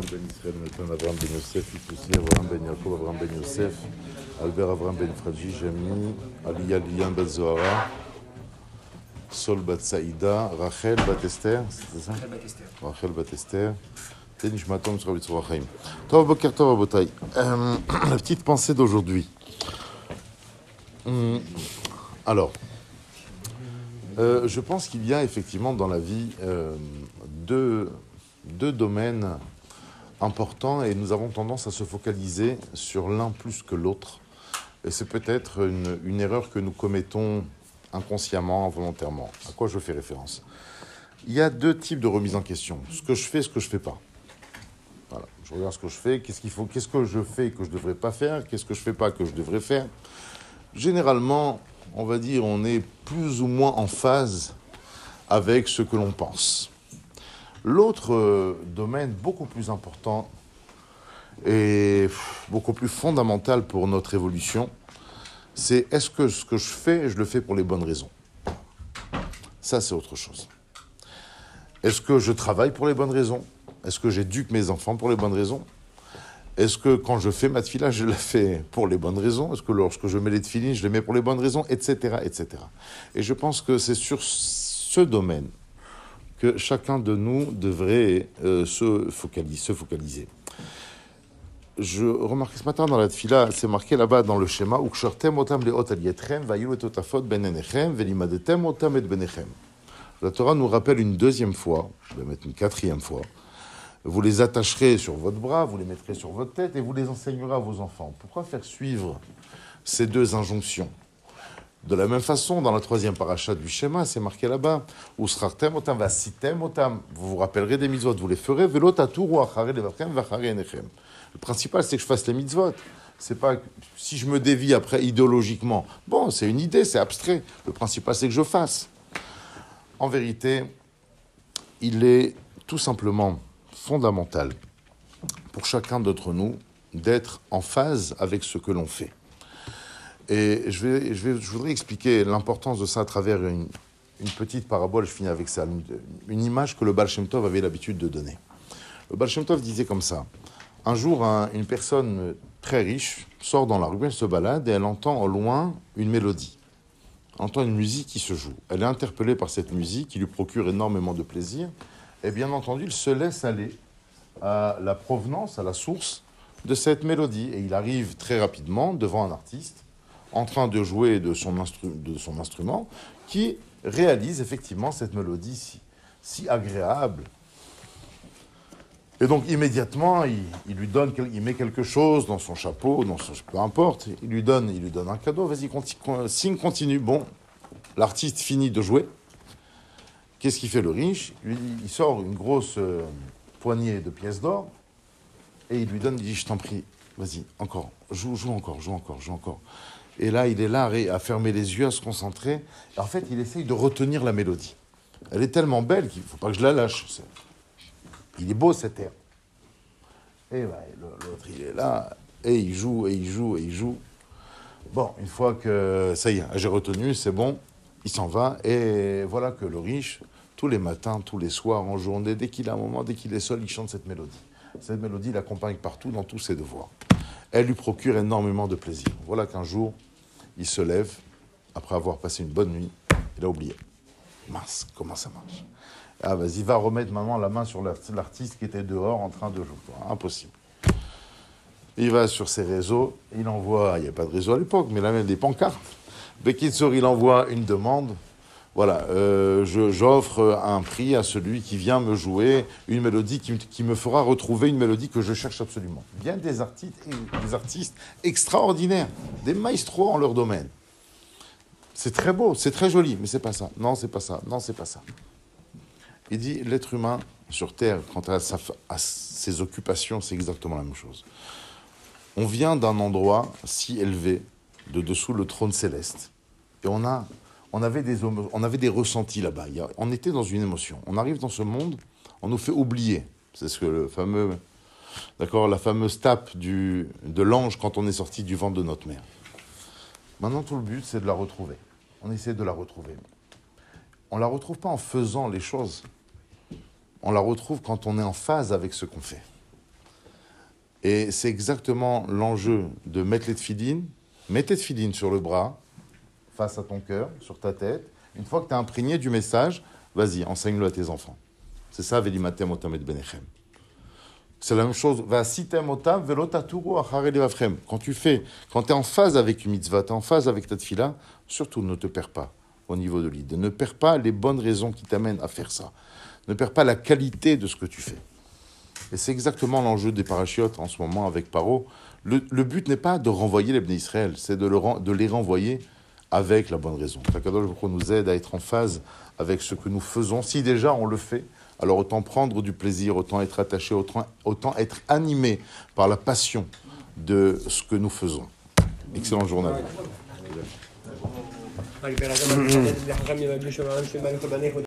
Avraham ben Israël, Nathan Avraham ben Yosef, Itussi, Avraham ben Yaakov, Avraham ben Yosef, Albert Avraham ben Fradji, Jami, Aliyah Liyan bat Zohara, Sol bat Saïda, Rachel bat Esther, c'est ça Rachel bat Esther. Tenishmatom sur Bitzur Chaim. Tov Boker Tov Abotai. Euh, La petite pensée d'aujourd'hui. Hum, Alors, euh, je pense qu'il y a effectivement dans la vie euh, deux, deux domaines importants et nous avons tendance à se focaliser sur l'un plus que l'autre. Et c'est peut-être une, une erreur que nous commettons inconsciemment, involontairement. À quoi je fais référence? Il y a deux types de remise en question. Ce que je fais, ce que je ne fais pas. Voilà. Je regarde ce que je fais, qu'est-ce qu'il faut, qu'est-ce que je fais que je ne devrais pas faire, qu'est-ce que je ne fais pas que je devrais faire? Généralement, on va dire, on est plus ou moins en phase avec ce que l'on pense. L'autre euh, domaine beaucoup plus important et beaucoup plus fondamental pour notre évolution, c'est est-ce que ce que je fais, je le fais pour les bonnes raisons? Ça, c'est autre chose. Est-ce que je travaille pour les bonnes raisons? Est-ce que j'éduque mes enfants pour les bonnes raisons? Est-ce que quand je fais ma tefila, je la fais pour les bonnes raisons? Est-ce que lorsque je mets les tefilines, je les mets pour les bonnes raisons? Etc. etc. Et je pense que c'est sur ce domaine que chacun de nous devrait euh, se, focaliser, se focaliser. Je remarquais ce matin dans la tefila, c'est marqué là-bas dans le schéma. La Torah nous rappelle une deuxième fois, je vais mettre une quatrième fois, vous les attacherez sur votre bras, vous les mettrez sur votre tête et vous les enseignerez à vos enfants. Pourquoi faire suivre ces deux injonctions? De la même façon, dans la troisième paracha du schéma, c'est marqué là-bas, Usrartem otam vasitem vous vous rappellerez des mitzvot, vous les ferez, velot aturu achare levachem enechem. Le principal, c'est que je fasse les mitzvot. C'est pas si je me dévie après idéologiquement. Bon, c'est une idée, c'est abstrait. Le principal, c'est que je fasse. En vérité, il est tout simplement fondamental pour chacun d'entre nous d'être en phase avec ce que l'on fait. Et je, vais, je, voudrais expliquer l'importance de ça à travers une, petite parabole, je finis avec ça, une, image que le Baal avait l'habitude de donner. Le Baal disait comme ça, un jour, un- une personne très riche sort dans la rue, elle se balade et elle entend au loin une mélodie entend une musique qui se joue. Elle est interpellée par cette musique qui lui procure énormément de plaisir. Et bien entendu, il se laisse aller à la provenance, à la source de cette mélodie. Et il arrive très rapidement devant un artiste en train de jouer de son, instrument qui réalise effectivement cette mélodie si, agréable. Et donc immédiatement, il, lui donne, il met quelque chose dans son chapeau, dans son, peu importe, il lui donne, il lui donne un cadeau. Vas-y, conti- con- signe continue. Bon, l'artiste finit de jouer. Qu'est-ce qu'il fait le riche? Il sort une grosse euh, poignée de pièces d'or et il lui donne, il dit, je t'en prie, vas-y, encore, joue encore, joue encore, joue encore. Et là, il est là à fermer les yeux, à se concentrer. En fait, il essaye de retenir la mélodie. Elle est tellement belle qu'il ne faut pas que je la lâche. Il est beau cet air. Et le- l'autre, il est là, et il joue, et il joue, et il joue. Bon, une fois que ça y est, j'ai retenu, c'est bon, il s'en va. Et voilà que le riche, tous les matins, tous les soirs, en journée, dès qu'il a un moment, dès qu'il est seul, il chante cette mélodie. Cette mélodie l'accompagne partout dans tous ses devoirs. Elle lui procure énormément de plaisir. Voilà qu'un jour, il se lève, après avoir passé une bonne nuit, il a oublié. Mince, comment ça marche? Ah, vas-y, va remettre maintenant la main sur l'art- l'artiste qui était dehors en train de jouer. Impossible. Il va sur ses réseaux, il envoie, il n'y a pas de réseau à l'époque, mais là même des pancartes. Bekitsour, il envoie une demande. Voilà, euh, j'offre un prix à celui qui vient me jouer une mélodie qui, qui me fera retrouver une mélodie que je cherche absolument. Bien des artistes, des artistes extraordinaires, des maestros en leur domaine. C'est très beau, c'est très joli, mais c'est pas ça. Non, c'est pas ça. Non, c'est pas ça. Il dit l'être humain sur Terre, quant à, sa, à ses occupations, c'est exactement la même chose. On vient d'un endroit si élevé, de dessous le trône céleste, et on, a, on, avait, des, on avait des ressentis là-bas. On était dans une émotion. On arrive dans ce monde, on nous fait oublier. C'est ce que le fameux, d'accord, la fameuse tape du, de l'ange quand on est sorti du ventre de notre mère. Maintenant, tout le but, c'est de la retrouver. On essaie de la retrouver. On la retrouve pas en faisant les choses. On la retrouve quand on est en phase avec ce qu'on fait. Et c'est exactement l'enjeu de mettre les tefilines, tefilines sur le bras, face à ton cœur, sur ta tête. Une fois que tu as imprégné du message, vas-y, enseigne-le à tes enfants. C'est ça, Velimatem Otam Benechem. C'est la même chose. Va otam. Quand tu fais, quand tu es en phase avec une mitzvah, tu es en phase avec ta tefila, surtout ne te perds pas au niveau de l'idée. Ne perds pas les bonnes raisons qui t'amènent à faire ça. Ne perds pas la qualité de ce que tu fais. Et c'est exactement l'enjeu des parachutes en ce moment avec Paro. Le, but n'est pas de renvoyer les Israël, c'est de les renvoyer avec la bonne raison. Kadosh Baruch Hu nous aide à être en phase avec ce que nous faisons. Si déjà on le fait, alors autant prendre du plaisir, autant être attaché, autant, autant être animé par la passion de ce que nous faisons. Excellent journal.